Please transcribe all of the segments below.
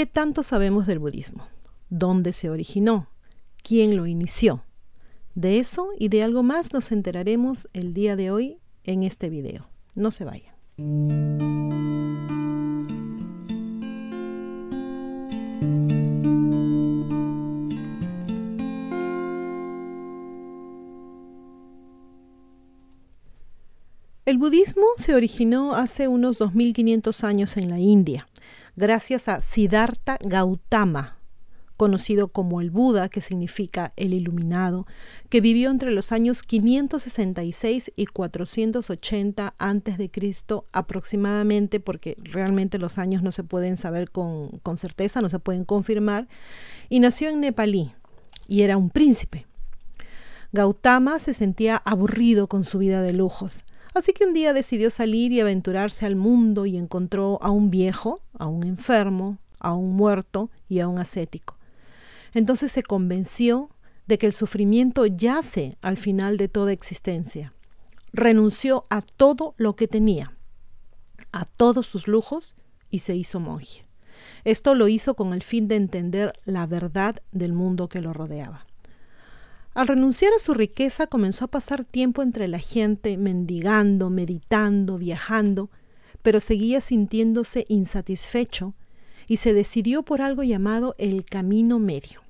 ¿Qué tanto sabemos del budismo? ¿Dónde se originó? ¿Quién lo inició? De eso y de algo más nos enteraremos el día de hoy en este video. No se vayan. El budismo se originó hace unos 2500 años en la India, gracias a Siddhartha Gautama, conocido como el Buda, que significa el iluminado, que vivió entre los años 566 y 480 antes de Cristo aproximadamente, porque realmente los años no se pueden saber con, con certeza, no se pueden confirmar, y nació en Nepalí y era un príncipe. Gautama se sentía aburrido con su vida de lujos Así que un día decidió salir y aventurarse al mundo y encontró a un viejo, a un enfermo, a un muerto y a un ascético. Entonces se convenció de que el sufrimiento yace al final de toda existencia. Renunció a todo lo que tenía, a todos sus lujos y se hizo monje. Esto lo hizo con el fin de entender la verdad del mundo que lo rodeaba. Al renunciar a su riqueza comenzó a pasar tiempo entre la gente, mendigando, meditando, viajando, pero seguía sintiéndose insatisfecho y se decidió por algo llamado el camino medio.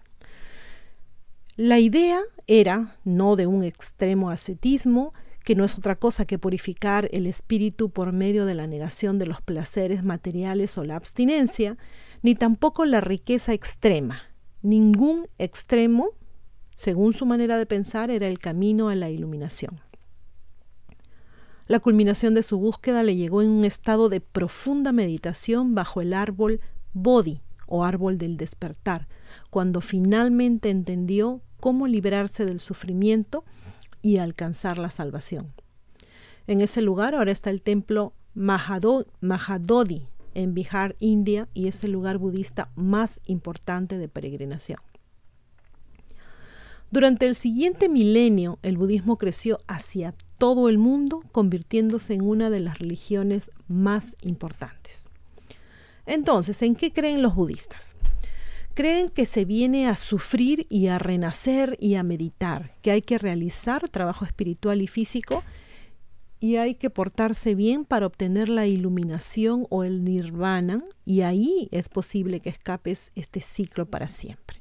La idea era, no de un extremo ascetismo, que no es otra cosa que purificar el espíritu por medio de la negación de los placeres materiales o la abstinencia, ni tampoco la riqueza extrema. Ningún extremo según su manera de pensar, era el camino a la iluminación. La culminación de su búsqueda le llegó en un estado de profunda meditación bajo el árbol Bodhi o árbol del despertar, cuando finalmente entendió cómo librarse del sufrimiento y alcanzar la salvación. En ese lugar ahora está el templo Mahadodi en Bihar, India, y es el lugar budista más importante de peregrinación. Durante el siguiente milenio, el budismo creció hacia todo el mundo, convirtiéndose en una de las religiones más importantes. Entonces, ¿en qué creen los budistas? Creen que se viene a sufrir y a renacer y a meditar, que hay que realizar trabajo espiritual y físico y hay que portarse bien para obtener la iluminación o el nirvana y ahí es posible que escapes este ciclo para siempre.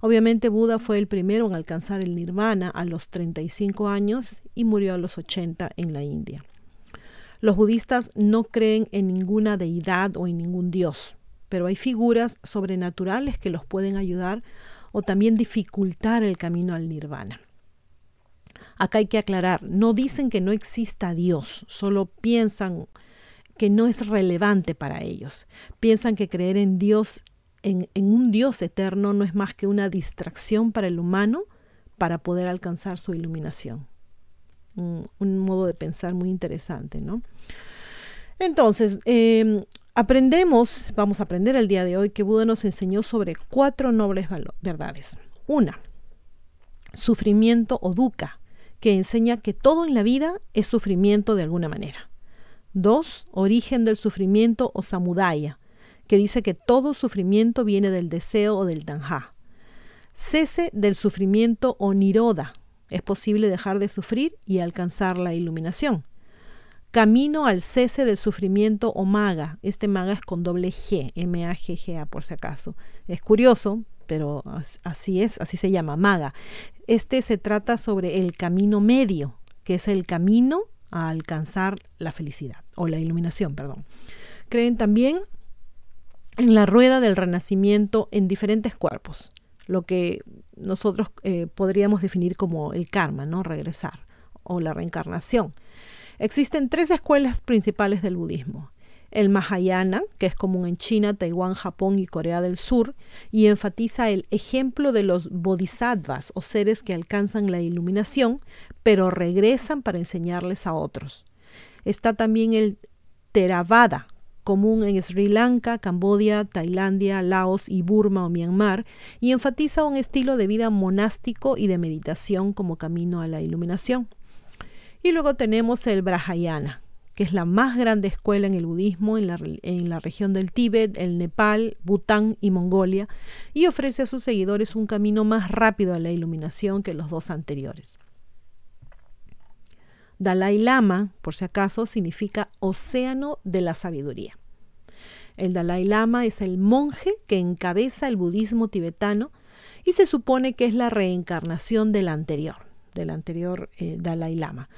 Obviamente Buda fue el primero en alcanzar el nirvana a los 35 años y murió a los 80 en la India. Los budistas no creen en ninguna deidad o en ningún dios, pero hay figuras sobrenaturales que los pueden ayudar o también dificultar el camino al nirvana. Acá hay que aclarar, no dicen que no exista Dios, solo piensan que no es relevante para ellos. Piensan que creer en Dios en, un Dios eterno no es más que una distracción para el humano para poder alcanzar su iluminación. Un, modo de pensar muy interesante, ¿no? Entonces, em, aprendemos, vamos a aprender el día de hoy que Buda nos enseñó sobre cuatro nobles verdades. Una, sufrimiento o dukkha, que enseña que todo en la vida es sufrimiento de alguna manera. Dos, origen del sufrimiento o samudaya, que dice que todo sufrimiento viene del deseo o del tanja. Cese del sufrimiento o niroda. Es posible dejar de sufrir y alcanzar la iluminación. Camino al cese del sufrimiento o maga. Este maga es con doble G, M-A-G-G-A por si acaso. Es curioso, pero así es, así se llama, maga. Este se trata sobre el camino medio, que es el camino a alcanzar la felicidad, o la iluminación, perdón. Creen también en la rueda del renacimiento en diferentes cuerpos, lo que nosotros eh, podríamos definir como el karma, ¿no? Regresar o la reencarnación. Existen tres escuelas principales del budismo. El Mahayana, que es común en China, Taiwán, Japón y Corea del Sur, y enfatiza el ejemplo de los bodhisattvas o seres que alcanzan la iluminación, pero regresan para enseñarles a otros. Está también el Theravada, común en Sri Lanka, Camboya, Tailandia, Laos y Burma o Myanmar, y enfatiza un estilo de vida monástico y de meditación como camino a la iluminación. Y luego tenemos el Brahayana, que es la más grande escuela en el budismo en la, en la región del Tíbet, el Nepal, Bután y Mongolia, y ofrece a sus seguidores un camino más rápido a la iluminación que los dos anteriores. Dalai Lama, por si acaso, significa océano de la sabiduría. El Dalai Lama es el monje que encabeza el budismo tibetano y se supone que es la reencarnación del anterior, del anterior eh, Dalai Lama.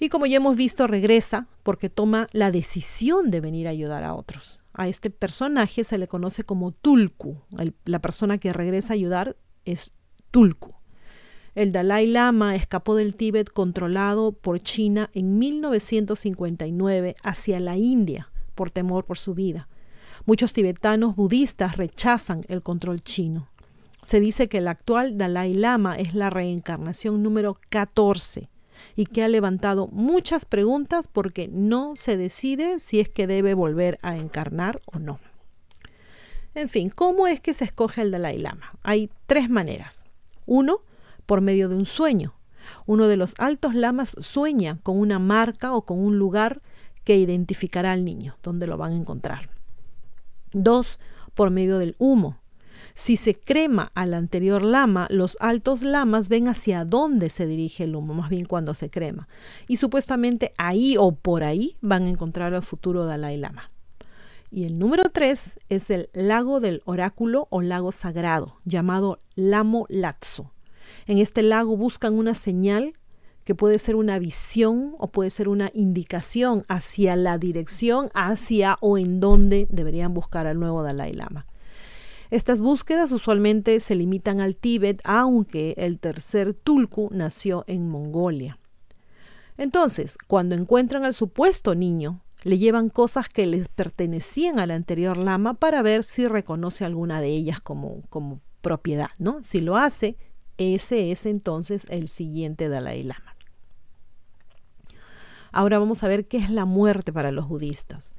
Y como ya hemos visto, regresa porque toma la decisión de venir a ayudar a otros. A este personaje se le conoce como Tulku. la persona que regresa a ayudar es Tulku. El Dalai Lama escapó del Tíbet controlado por China en 1959 hacia la India por temor por su vida. Muchos tibetanos budistas rechazan el control chino. Se dice que el actual Dalai Lama es la reencarnación número 14 y que ha levantado muchas preguntas porque no se decide si es que debe volver a encarnar o no. En fin, ¿cómo es que se escoge el Dalai Lama? Hay tres maneras. Uno, por medio de un sueño. Uno de los altos lamas sueña con una marca o con un lugar que identificará al niño, donde lo van a encontrar. Dos, por medio del humo. Si se crema al anterior lama, los altos lamas ven hacia dónde se dirige el humo, más bien cuando se crema. Y supuestamente ahí o por ahí van a encontrar al futuro Dalai Lama. Y el número tres es el lago del oráculo o lago sagrado, llamado Lamo Latso. En este lago buscan una señal que puede ser una visión o puede ser una indicación hacia la dirección, hacia o en dónde deberían buscar al nuevo Dalai Lama. Estas búsquedas usualmente se limitan al Tíbet, aunque el tercer Tulku nació en Mongolia. Entonces, cuando encuentran al supuesto niño, le llevan cosas que les pertenecían al anterior lama para ver si reconoce alguna de ellas como, como propiedad, ¿no? Si lo hace, ese es entonces el siguiente Dalai Lama. Ahora vamos a ver qué es la muerte para los budistas.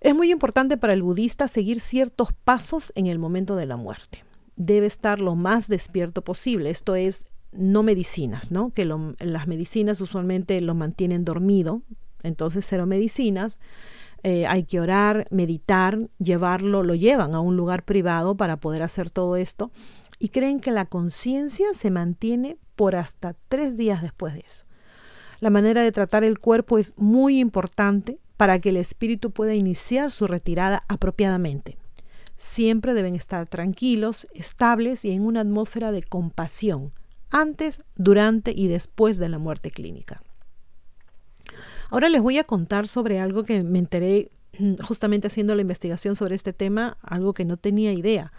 Es muy importante para el budista seguir ciertos pasos en el momento de la muerte. Debe estar lo más despierto posible, esto es, no medicinas, ¿no? Que las medicinas usualmente lo mantienen dormido, entonces cero medicinas. Eh, hay que orar, meditar, llevarlo, lo llevan a un lugar privado para poder hacer todo esto y creen que la conciencia se mantiene por hasta tres días después de eso. La manera de tratar el cuerpo es muy importante para que el espíritu pueda iniciar su retirada apropiadamente. Siempre deben estar tranquilos, estables y en una atmósfera de compasión, antes, durante y después de la muerte clínica. Ahora les voy a contar sobre algo que me enteré justamente haciendo la investigación sobre este tema, algo que no tenía idea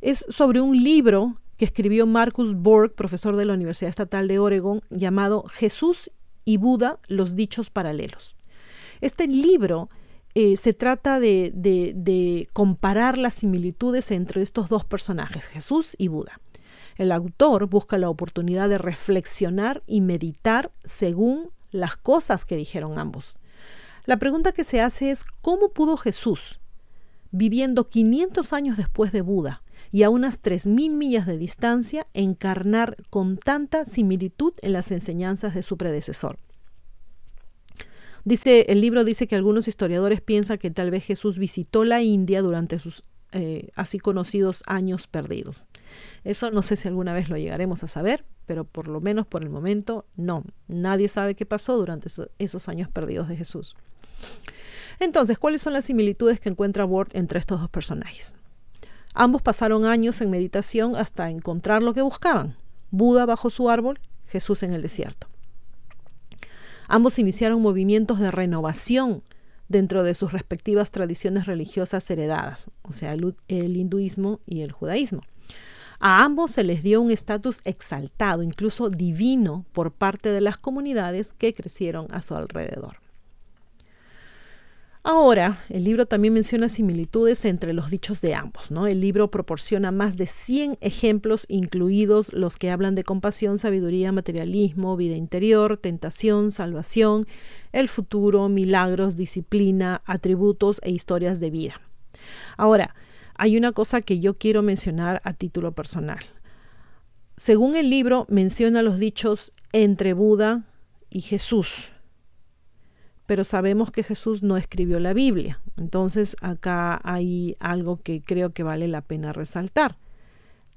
es sobre un libro que escribió Marcus Borg, profesor de la Universidad Estatal de Oregon, llamado Jesús y Buda, los dichos paralelos. Este libro eh, se trata de, de comparar las similitudes entre estos dos personajes, Jesús y Buda. El autor busca la oportunidad de reflexionar y meditar según las cosas que dijeron ambos. La pregunta que se hace es, ¿cómo pudo Jesús, viviendo 500 años después de Buda, y a unas 3.000 millas de distancia encarnar con tanta similitud en las enseñanzas de su predecesor. Dice, el libro dice que algunos historiadores piensan que tal vez Jesús visitó la India durante sus eh, así conocidos años perdidos. Eso no sé si alguna vez lo llegaremos a saber, pero por lo menos por el momento no. Nadie sabe qué pasó durante esos años perdidos de Jesús. Entonces, ¿cuáles son las similitudes que encuentra Ward entre estos dos personajes? Ambos pasaron años en meditación hasta encontrar lo que buscaban. Buda bajo su árbol, Jesús en el desierto. Ambos iniciaron movimientos de renovación dentro de sus respectivas tradiciones religiosas heredadas, o sea, el, hinduismo y el judaísmo. A ambos se les dio un estatus exaltado, incluso divino, por parte de las comunidades que crecieron a su alrededor. Ahora, el libro también menciona similitudes entre los dichos de ambos. ¿no? El libro proporciona más de 100 ejemplos, incluidos los que hablan de compasión, sabiduría, materialismo, vida interior, tentación, salvación, el futuro, milagros, disciplina, atributos e historias de vida. Ahora, hay una cosa que yo quiero mencionar a título personal. Según el libro, menciona los dichos entre Buda y Jesús pero sabemos que Jesús no escribió la Biblia. Entonces acá hay algo que creo que vale la pena resaltar.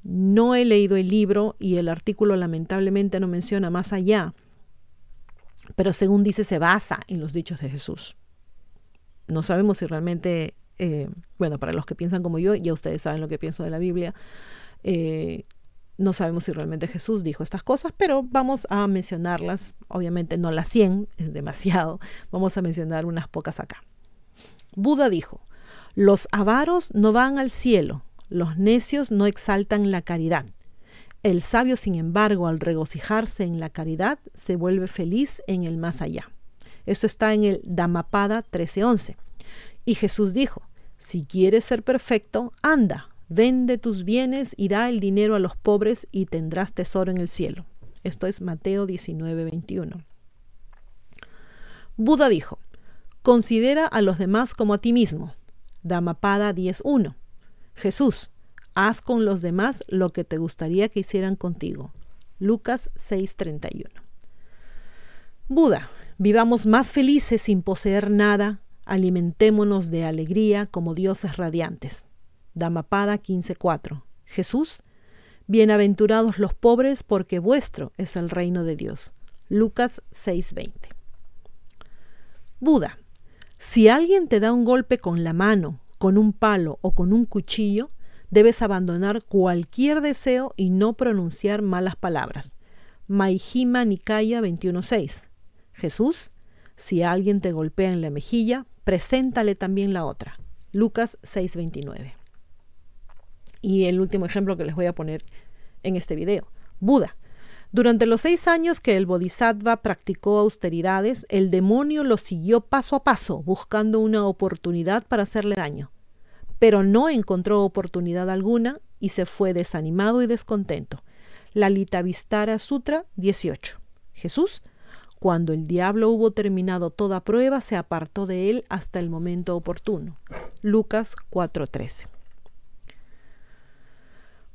No he leído el libro y el artículo lamentablemente no menciona más allá, pero según dice se basa en los dichos de Jesús. No sabemos si realmente, eh, bueno, para los que piensan como yo, ya ustedes saben lo que pienso de la Biblia, eh, no sabemos si realmente Jesús dijo estas cosas, pero vamos a mencionarlas, obviamente no las 100, es demasiado, vamos a mencionar unas pocas acá. Buda dijo, los avaros no van al cielo, los necios no exaltan la caridad. El sabio, sin embargo, al regocijarse en la caridad, se vuelve feliz en el más allá. Eso está en el Dhammapada 13:11. Y Jesús dijo, si quieres ser perfecto, anda, vende tus bienes y da el dinero a los pobres y tendrás tesoro en el cielo. Esto es Mateo 19:21. Buda dijo, considera a los demás como a ti mismo. Dhammapada 10.1. Jesús, haz con los demás lo que te gustaría que hicieran contigo. Lucas 6:31. Buda, vivamos más felices sin poseer nada, alimentémonos de alegría como dioses radiantes. Dhammapada 15:4. Jesús, bienaventurados los pobres porque vuestro es el reino de Dios. Lucas 6:20. Buda, si alguien te da un golpe con la mano con un palo o con un cuchillo, debes abandonar cualquier deseo y no pronunciar malas palabras. Maihima Nikaya 21.6. Jesús, si alguien te golpea en la mejilla, preséntale también la otra. Lucas 6.29. Y el último ejemplo que les voy a poner en este video. Buda. Durante los seis años que el Bodhisattva practicó austeridades, el demonio lo siguió paso a paso, buscando una oportunidad para hacerle daño. Pero no encontró oportunidad alguna y se fue desanimado y descontento. La Litavistara Sutra 18. Jesús, cuando el diablo hubo terminado toda prueba, se apartó de él hasta el momento oportuno. Lucas 4:13.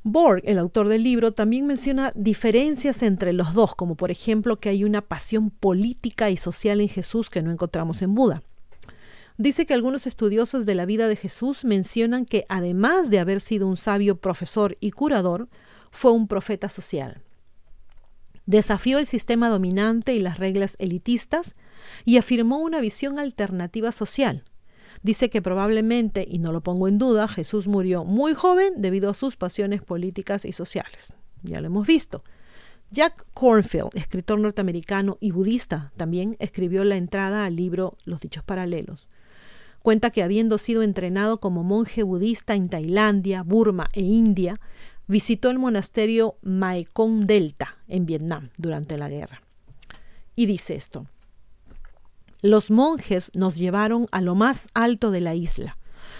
Borg, el autor del libro, también menciona diferencias entre los dos, como por ejemplo que hay una pasión política y social en Jesús que no encontramos en Buda. Dice que algunos estudiosos de la vida de Jesús mencionan que además de haber sido un sabio profesor y curador, fue un profeta social. Desafió el sistema dominante y las reglas elitistas y afirmó una visión alternativa social, Dice que probablemente, y no lo pongo en duda, Jesús murió muy joven debido a sus pasiones políticas y sociales. Ya lo hemos visto. Jack Cornfield, escritor norteamericano y budista, también escribió la entrada al libro Los Dichos Paralelos. Cuenta que habiendo sido entrenado como monje budista en Tailandia, Burma e India, visitó el monasterio Maekong Delta en Vietnam durante la guerra. Y dice esto, los monjes nos llevaron a lo más alto de la isla.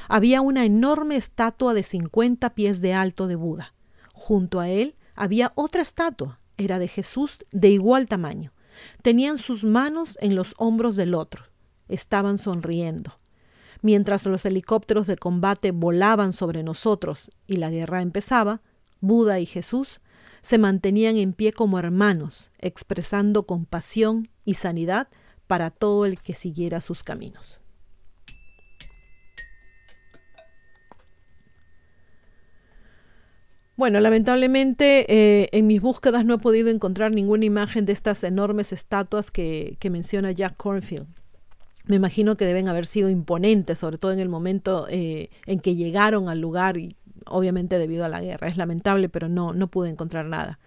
Había una enorme estatua de 50 pies de alto de Buda. Junto a él había otra estatua, era de Jesús de igual tamaño. Tenían sus manos en los hombros del otro. Estaban sonriendo. Mientras los helicópteros de combate volaban sobre nosotros y la guerra empezaba, Buda y Jesús se mantenían en pie como hermanos, expresando compasión y sanidad para todo el que siguiera sus caminos. Bueno, lamentablemente eh, en mis búsquedas no he podido encontrar ninguna imagen de estas enormes estatuas que, menciona Jack Cornfield. Me imagino que deben haber sido imponentes, sobre todo en el momento eh, en que llegaron al lugar y obviamente debido a la guerra. Es lamentable, pero no, no pude encontrar nada.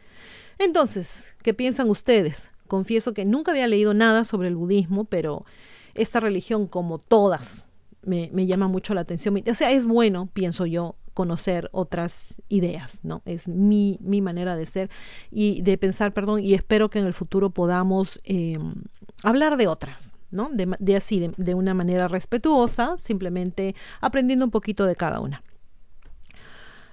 Entonces, ¿qué piensan ustedes? Confieso que nunca había leído nada sobre el budismo, pero esta religión, como todas, me, llama mucho la atención. O sea, es bueno, pienso yo, conocer otras ideas, ¿no? Es mi, manera de ser y de pensar, perdón, y espero que en el futuro podamos em, hablar de otras, ¿no? De, así, de, de, una manera respetuosa, simplemente aprendiendo un poquito de cada una.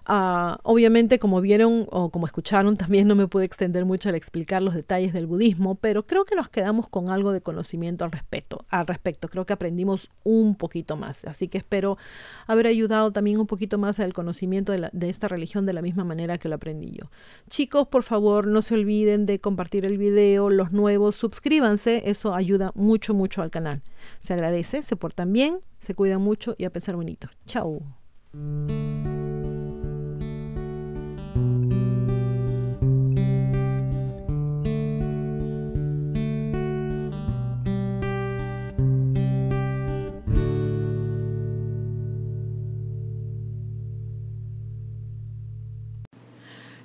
Ah, obviamente, como vieron o como escucharon, también no me pude extender mucho al explicar los detalles del budismo, pero creo que nos quedamos con algo de conocimiento al respecto. Al respecto, creo que aprendimos un poquito más. Así que espero haber ayudado también un poquito más al conocimiento de, esta religión de la misma manera que lo aprendí yo. Chicos, por favor, no se olviden de compartir el video, los nuevos, suscríbanse, eso ayuda mucho, mucho al canal. Se agradece, se portan bien, se cuidan mucho y a pensar bonito. Chao.